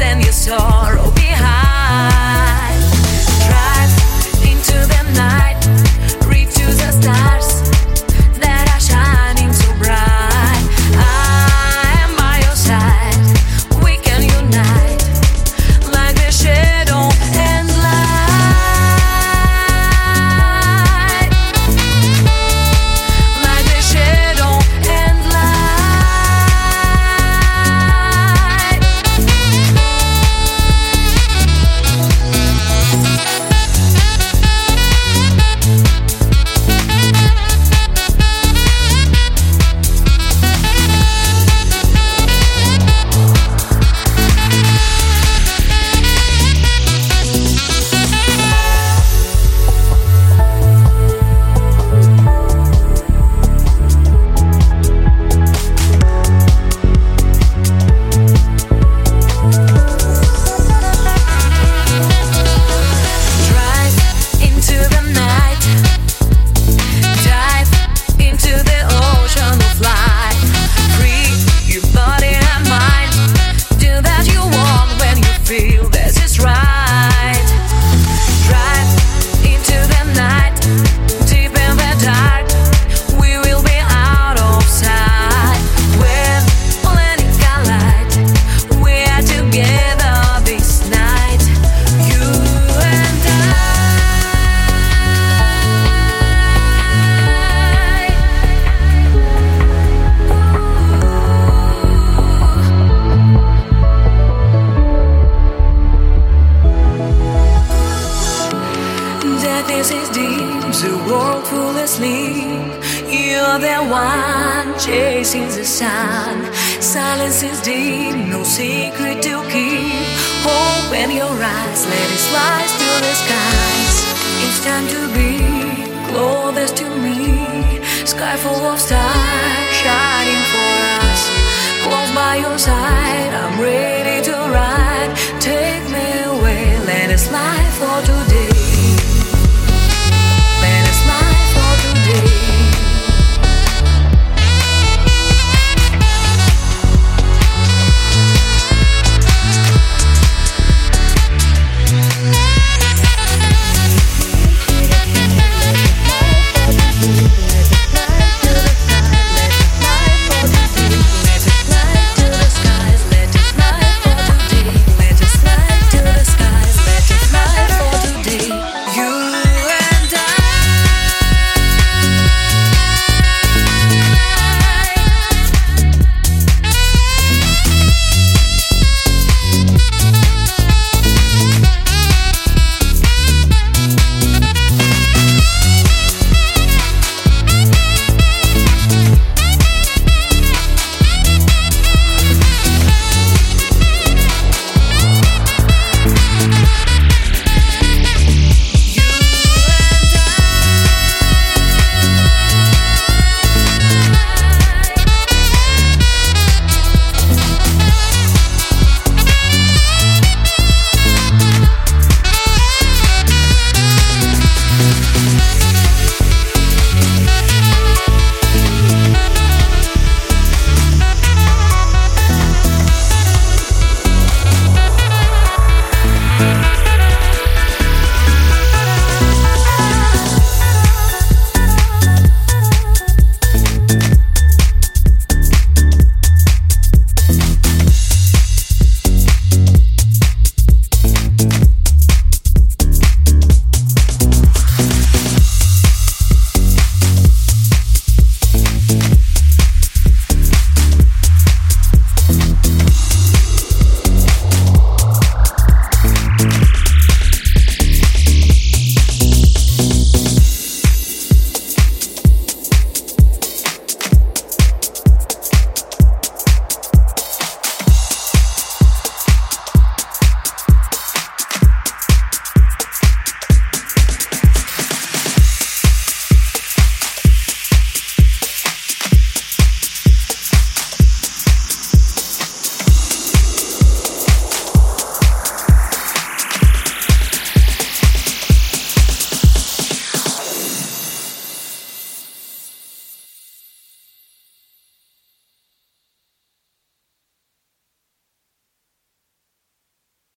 and your sorrow. world full asleep. You're the one chasing the sun. Silence is deep, no secret to keep. Open your eyes, let it rise to the skies. It's time to be closest to me. Sky full of stars shining for us. Close by your side.